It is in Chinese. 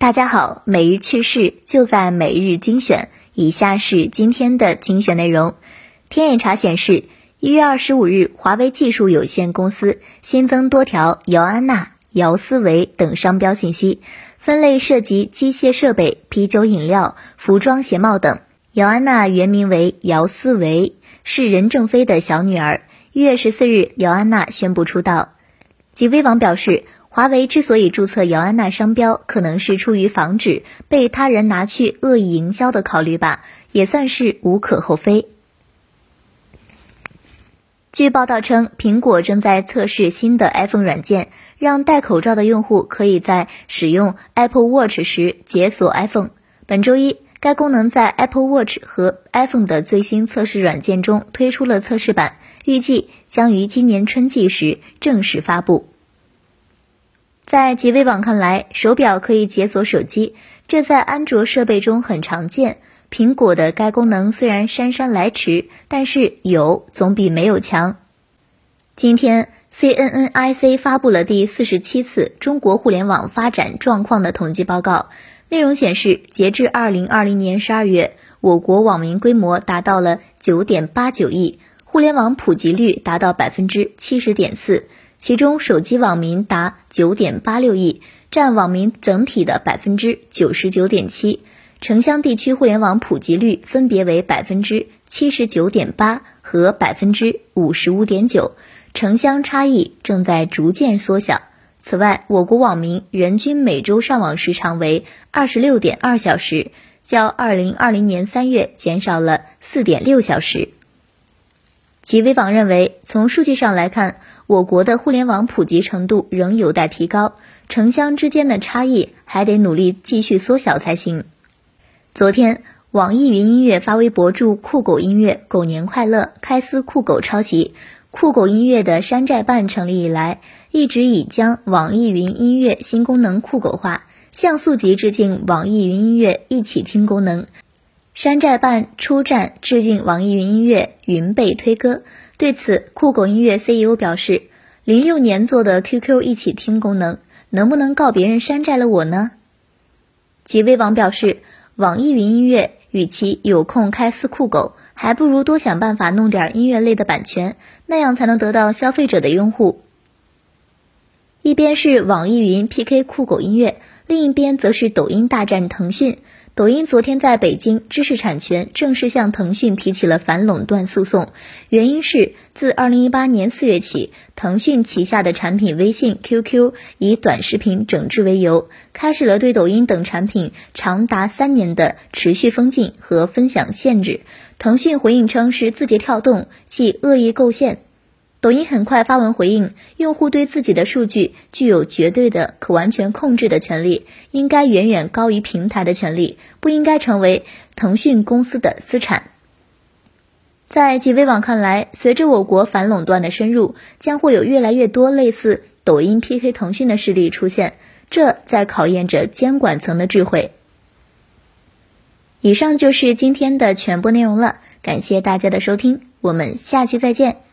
大家好，每日趣事就在每日精选。以下是今天的精选内容。天眼查显示，一月二十五日，华为技术有限公司新增多条姚安娜、姚思维等商标信息，分类涉及机械设备、啤酒饮料、服装鞋帽等。姚安娜原名为姚思维，是任正非的小女儿。一月十四日，姚安娜宣布出道。极微网表示。华为之所以注册姚安娜商标，可能是出于防止被他人拿去恶意营销的考虑吧，也算是无可厚非。据报道称，苹果正在测试新的 iPhone 软件，让戴口罩的用户可以在使用 Apple Watch 时解锁 iPhone。本周一，该功能在 Apple Watch 和 iPhone 的最新测试软件中推出了测试版，预计将于今年春季时正式发布。在极微网看来，手表可以解锁手机，这在安卓设备中很常见。苹果的该功能虽然姗姗来迟，但是有总比没有强。今天，CNNIC 发布了第四十七次中国互联网发展状况的统计报告，内容显示，截至二零二零年十二月，我国网民规模达到了九点八九亿，互联网普及率达到百分之七十点四。其中，手机网民达九点八六亿，占网民整体的百分之九十九点七。城乡地区互联网普及率分别为百分之七十九点八和百分之五十五点九，城乡差异正在逐渐缩小。此外，我国网民人均每周上网时长为二十六点二小时，较二零二零年三月减少了四点六小时。极微网认为，从数据上来看，我国的互联网普及程度仍有待提高，城乡之间的差异还得努力继续缩小才行。昨天，网易云音乐发微博祝酷狗音乐狗年快乐，开撕酷狗抄袭。酷狗音乐的山寨办成立以来，一直以将网易云音乐新功能酷狗化，像素级致敬网易云音乐一起听功能。山寨办出战致敬网易云音乐云被推歌，对此酷狗音乐 CEO 表示，零六年做的 QQ 一起听功能，能不能告别人山寨了我呢？极微网表示，网易云音乐与其有空开撕酷狗，还不如多想办法弄点音乐类的版权，那样才能得到消费者的拥护。一边是网易云 PK 酷狗音乐，另一边则是抖音大战腾讯。抖音昨天在北京知识产权正式向腾讯提起了反垄断诉讼，原因是自二零一八年四月起，腾讯旗下的产品微信、QQ 以短视频整治为由，开始了对抖音等产品长达三年的持续封禁和分享限制。腾讯回应称是字节跳动系恶意构陷。抖音很快发文回应，用户对自己的数据具有绝对的可完全控制的权利，应该远远高于平台的权利，不应该成为腾讯公司的私产。在极微网看来，随着我国反垄断的深入，将会有越来越多类似抖音 PK 腾讯的势力出现，这在考验着监管层的智慧。以上就是今天的全部内容了，感谢大家的收听，我们下期再见。